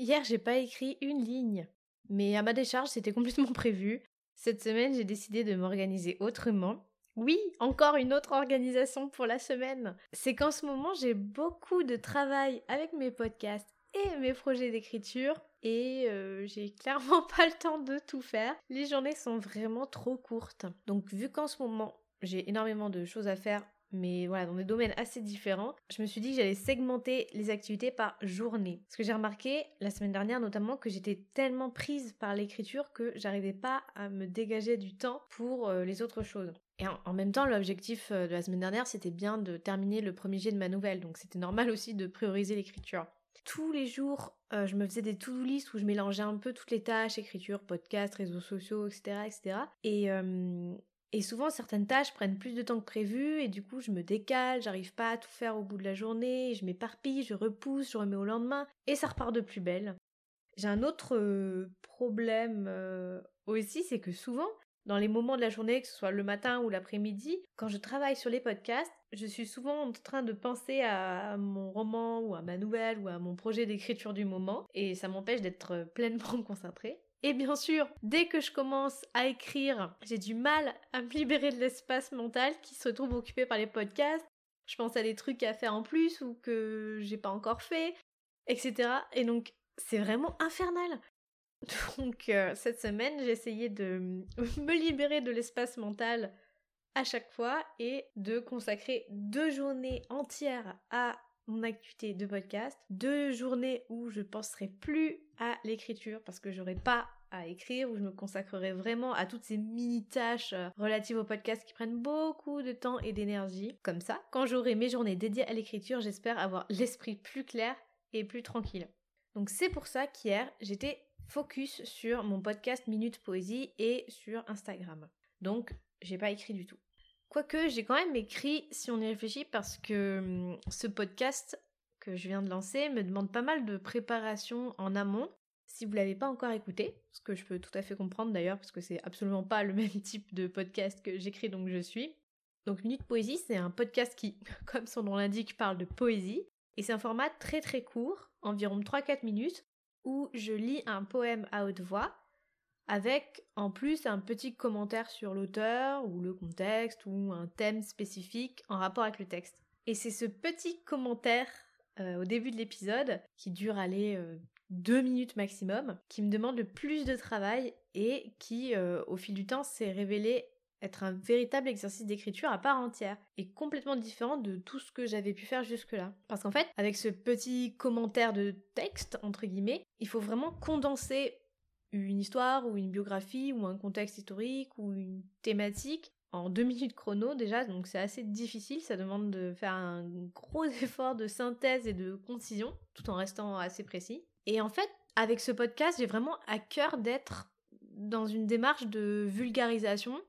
Hier, j'ai pas écrit une ligne. Mais à ma décharge, c'était complètement prévu. Cette semaine, j'ai décidé de m'organiser autrement. Oui, encore une autre organisation pour la semaine. C'est qu'en ce moment, j'ai beaucoup de travail avec mes podcasts et mes projets d'écriture et euh, j'ai clairement pas le temps de tout faire. Les journées sont vraiment trop courtes. Donc vu qu'en ce moment j'ai énormément de choses à faire, mais voilà, dans des domaines assez différents, je me suis dit que j'allais segmenter les activités par journée. Parce que j'ai remarqué la semaine dernière notamment que j'étais tellement prise par l'écriture que j'arrivais pas à me dégager du temps pour euh, les autres choses. Et en, même temps, l'objectif euh, de la semaine dernière, c'était bien de terminer le premier jet de ma nouvelle, donc c'était normal aussi de prioriser l'écriture. Tous les jours, euh, je me faisais des to-do list où je mélangeais un peu toutes les tâches, écriture, podcast, réseaux sociaux, etc. etc. Et, et souvent, certaines tâches prennent plus de temps que prévu et du coup, je me décale, j'arrive pas à tout faire au bout de la journée, je m'éparpille, je repousse, je remets au lendemain et ça repart de plus belle. J'ai un autre problème aussi, c'est que souvent, dans les moments de la journée, que ce soit le matin ou l'après-midi, quand je travaille sur les podcasts, je suis souvent en train de penser à mon roman ou à ma nouvelle ou à mon projet d'écriture du moment et ça m'empêche d'être pleinement concentrée. Et bien sûr, dès que je commence à écrire, j'ai du mal à me libérer de l'espace mental qui se trouve occupé par les podcasts. Je pense à des trucs à faire en plus ou que j'ai pas encore fait, etc. Et donc, c'est vraiment infernal. Donc euh, cette semaine, j'ai essayé de me libérer de l'espace mental à chaque fois et de consacrer deux journées entières à mon activité de podcast, deux journées où je penserai plus à l'écriture parce que j'aurai pas à écrire, où je me consacrerai vraiment à toutes ces mini tâches euh, relatives au podcast qui prennent beaucoup de temps et d'énergie. Comme ça, quand j'aurai mes journées dédiées à l'écriture, j'espère avoir l'esprit plus clair et plus tranquille. Donc c'est pour ça qu'hier, j'étais focus sur mon podcast Minute Poésie et sur Instagram. Donc, j'ai pas écrit du tout. Quoique, j'ai quand même écrit si on y réfléchit parce que hum, ce podcast que je viens de lancer me demande pas mal de préparation en amont. Si vous l'avez pas encore écouté, ce que je peux tout à fait comprendre d'ailleurs parce que c'est absolument pas le même type de podcast que j'écris donc je suis. Donc Minute Poésie, c'est un podcast qui, comme son nom l'indique, parle de poésie. Et c'est un format très très court, environ 3-4 minutes, où je lis un poème à haute voix avec en plus un petit commentaire sur l'auteur ou le contexte ou un thème spécifique en rapport avec le texte. Et c'est ce petit commentaire euh, au début de l'épisode qui dure aller euh, deux minutes maximum, qui me demande le plus de travail et qui euh, au fil du temps s'est révélé être un véritable exercice d'écriture à part entière et complètement différent de tout ce que j'avais pu faire jusque-là. Parce qu'en fait, avec ce petit commentaire de texte, entre guillemets, il faut vraiment condenser une histoire ou une biographie ou un contexte historique ou une thématique en deux minutes chrono déjà, donc c'est assez difficile, ça demande de faire un gros effort de synthèse et de concision, tout en restant assez précis. Et en fait, avec ce podcast, j'ai vraiment à cœur d'être dans une démarche de vulgarisation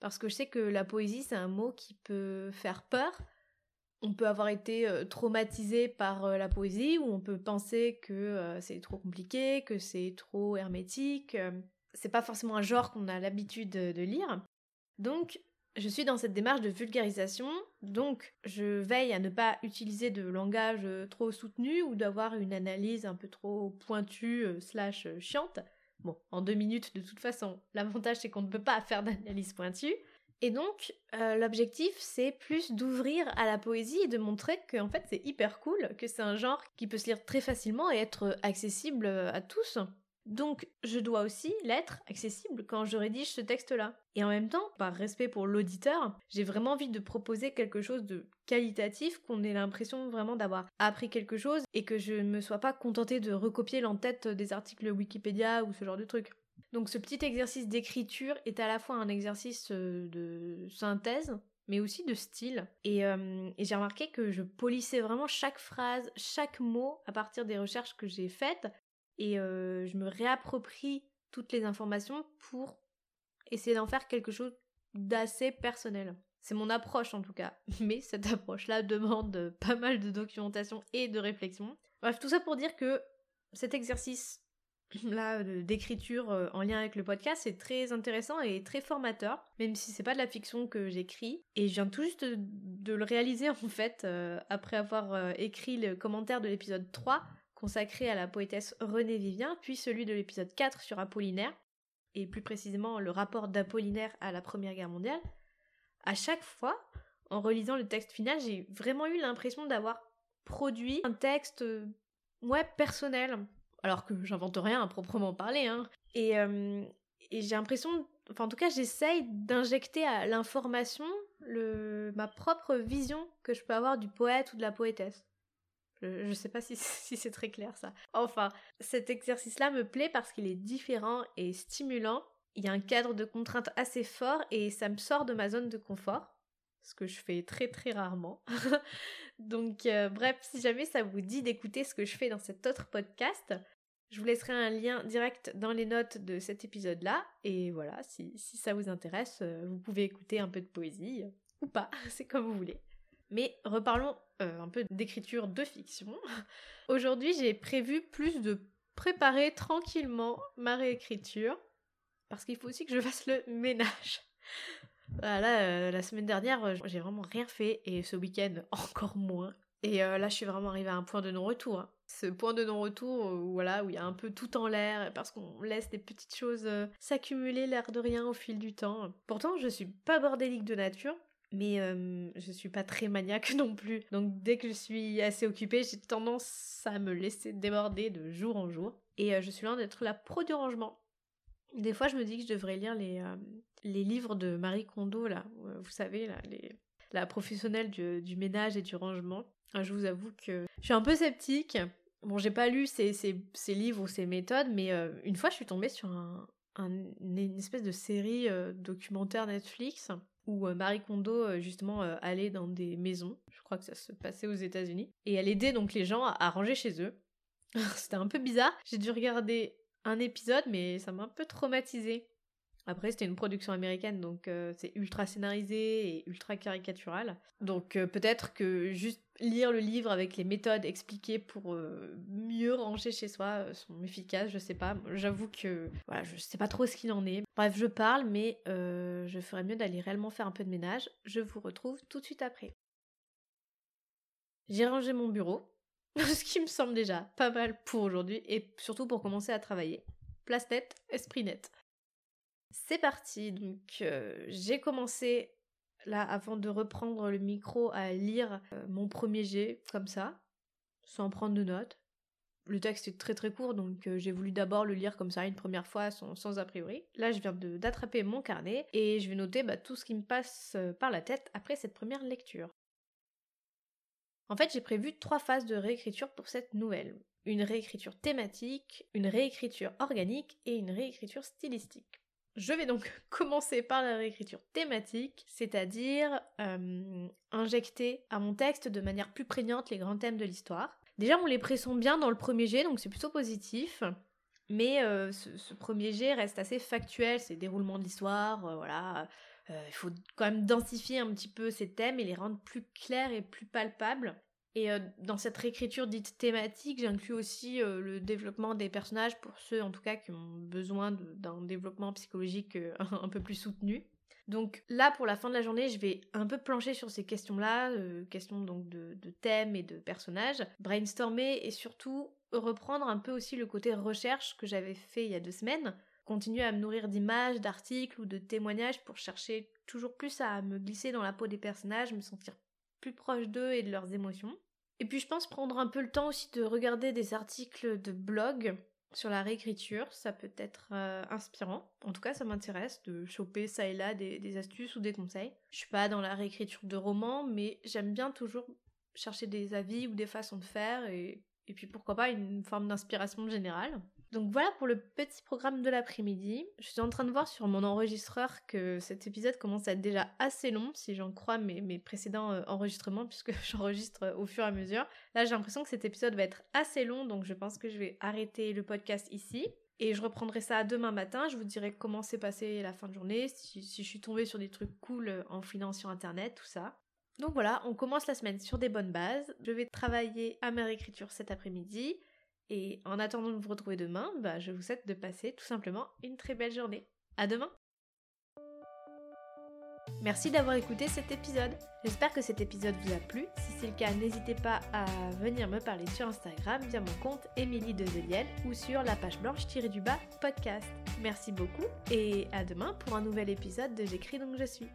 parce que je sais que la poésie, c'est un mot qui peut faire peur. On peut avoir été euh, traumatisé par euh, la poésie, ou on peut penser que euh, c'est trop compliqué, que c'est trop hermétique. c'est pas forcément un genre qu'on a l'habitude de lire. Donc, je suis dans cette démarche de vulgarisation, donc je veille à ne pas utiliser de langage trop soutenu ou d'avoir une analyse un peu trop pointue slash chiante. Bon, en deux minutes de toute façon, l'avantage c'est qu'on ne peut pas faire d'analyse pointue. Et donc, euh, l'objectif c'est plus d'ouvrir à la poésie et de montrer qu'en fait c'est hyper cool, que c'est un genre qui peut se lire très facilement et être accessible à tous. Donc, je dois aussi l'être accessible quand je rédige ce texte-là. Et en même temps, par respect pour l'auditeur, j'ai vraiment envie de proposer quelque chose de qualitatif, qu'on ait l'impression vraiment d'avoir appris quelque chose et que je ne me sois pas contentée de recopier l'en-tête des articles Wikipédia ou ce genre de trucs. Donc ce petit exercice d'écriture est à la fois un exercice euh, de synthèse, mais aussi de style. Et, euh, et j'ai remarqué que je polissais vraiment chaque phrase, chaque mot à partir des recherches que j'ai faites, et euh, je me réapproprie toutes les informations pour essayer d'en faire quelque chose d'assez personnel. C'est mon approche en tout cas. Mais cette approche-là demande pas mal de documentation et de réflexion. Bref, tout ça pour dire que cet exercice là d'écriture euh, en lien avec le podcast c'est très intéressant et très formateur même si c'est pas de la fiction que j'écris et je viens tout juste de, le réaliser en fait euh, après avoir euh, écrit le commentaire de l'épisode 3 consacré à la poétesse Renée Vivien puis celui de l'épisode 4 sur Apollinaire et plus précisément le rapport d'Apollinaire à la Première Guerre mondiale à chaque fois, en relisant le texte final, j'ai vraiment eu l'impression d'avoir produit un texte, ouais, personnel. Alors que j'invente rien à proprement parler, hein. Et, euh, et j'ai l'impression, enfin en tout cas j'essaye d'injecter à l'information le, ma propre vision que je peux avoir du poète ou de la poétesse. Je, je sais pas si, si c'est très clair ça. Enfin, cet exercice-là me plaît parce qu'il est différent et stimulant il y a un cadre de contrainte assez fort et ça me sort de ma zone de confort, ce que je fais très très rarement. Donc euh, bref, si jamais ça vous dit d'écouter ce que je fais dans cet autre podcast, je vous laisserai un lien direct dans les notes de cet épisode-là. Et voilà, si, ça vous intéresse, euh, vous pouvez écouter un peu de poésie ou pas, c'est comme vous voulez. Mais reparlons euh, un peu d'écriture de fiction. Aujourd'hui, j'ai prévu plus de préparer tranquillement ma réécriture parce qu'il faut aussi que je fasse le ménage. Voilà, euh, la semaine dernière, euh, j'ai vraiment rien fait et ce week-end encore moins. Et euh, là, je suis vraiment arrivée à un point de non-retour. Hein. Ce point de non-retour voilà, où il y a un peu tout en l'air parce qu'on laisse des petites choses s'accumuler l'air de rien au fil du temps. Pourtant, je suis pas bordélique de nature, mais je suis pas très maniaque non plus. Donc dès que je suis assez occupée, j'ai tendance à me laisser déborder de jour en jour. Et je suis loin d'être la pro du rangement. Des fois, je me dis que je devrais lire les, euh, les livres de Marie Kondo, là, euh, vous savez, là, la professionnelle du, du, ménage et du rangement. Ah, je vous avoue que je suis un peu sceptique. Bon, j'ai pas lu ces, ces, ces, livres ou ces méthodes, mais euh, une fois, je suis tombée sur un, une espèce de série documentaire Netflix où Marie Kondo, justement, allait dans des maisons. Je crois que ça se passait aux États-Unis. Et elle aidait donc les gens à ranger chez eux. C'était un peu bizarre. J'ai dû regarder un épisode, mais ça m'a un peu traumatisé. Après, c'était une production américaine, donc euh, c'est ultra scénarisé et ultra caricatural. Donc euh, peut-être que juste lire le livre avec les méthodes expliquées pour euh, mieux ranger chez soi sont efficaces, je sais pas. J'avoue que je sais pas trop ce qu'il en est. Bref, je parle, mais je ferais mieux d'aller réellement faire un peu de ménage. Je vous retrouve tout de suite après. J'ai rangé mon bureau, ce qui me semble déjà pas mal pour aujourd'hui et surtout pour commencer à travailler. Place nette, esprit net. C'est parti, donc euh, j'ai commencé là avant de reprendre le micro à lire euh, mon premier jet comme ça, sans prendre de notes. Le texte est très très court donc euh, j'ai voulu d'abord le lire comme ça une première fois sans, a priori. Là je viens d'attraper mon carnet et je vais noter bah, tout ce qui me passe par la tête après cette première lecture. En fait, j'ai prévu trois phases de réécriture pour cette nouvelle. Une réécriture thématique, une réécriture organique et une réécriture stylistique. Je vais donc commencer par la réécriture thématique, c'est-à-dire euh, injecter à mon texte de manière plus prégnante les grands thèmes de l'histoire. Déjà, on les pressent bien dans le premier jet, donc c'est plutôt positif. Mais euh, ce, premier jet reste assez factuel, c'est déroulement de l'histoire, euh, voilà. Euh, il faut quand même densifier un petit peu ces thèmes et les rendre plus clairs et plus palpables. Et euh, dans cette réécriture dite thématique, j'inclus aussi euh, le développement des personnages pour ceux en tout cas qui ont besoin d'un développement psychologique un peu plus soutenu. Donc là, pour la fin de la journée, je vais un peu plancher sur ces questions-là, questions donc de, de, thèmes et de personnages, brainstormer et surtout reprendre un peu aussi le côté recherche que j'avais fait il y a deux semaines, continuer à me nourrir d'images, d'articles ou de témoignages pour chercher toujours plus à me glisser dans la peau des personnages, me sentir plus proche d'eux et de leurs émotions. Et puis je pense prendre un peu le temps aussi de regarder des articles de blog sur la réécriture, ça peut être euh, inspirant. En tout cas, ça m'intéresse de choper ça et là des, astuces ou des conseils. Je suis pas dans la réécriture de romans, mais j'aime bien toujours chercher des avis ou des façons de faire et puis pourquoi pas une forme d'inspiration générale. Donc voilà pour le petit programme de l'après-midi. Je suis en train de voir sur mon enregistreur que cet épisode commence à être déjà assez long, si j'en crois mes, précédents euh, enregistrements, puisque j'enregistre au fur et à mesure. Là, j'ai l'impression que cet épisode va être assez long, donc je pense que je vais arrêter le podcast ici. Et je reprendrai ça demain matin. Je vous dirai comment s'est passé la fin de journée, si, je suis tombée sur des trucs cool en finance sur internet, tout ça. Donc voilà, on commence la semaine sur des bonnes bases. Je vais travailler à ma réécriture cet après-midi. Et en attendant de vous retrouver demain, bah, je vous souhaite de passer tout simplement une très belle journée. À demain Merci d'avoir écouté cet épisode. J'espère que cet épisode vous a plu. Si c'est le cas, n'hésitez pas à venir me parler sur Instagram via mon compte Émilie Dezeliel ou sur la page blanche-du-bas podcast. Merci beaucoup et à demain pour un nouvel épisode de J'écris donc je suis.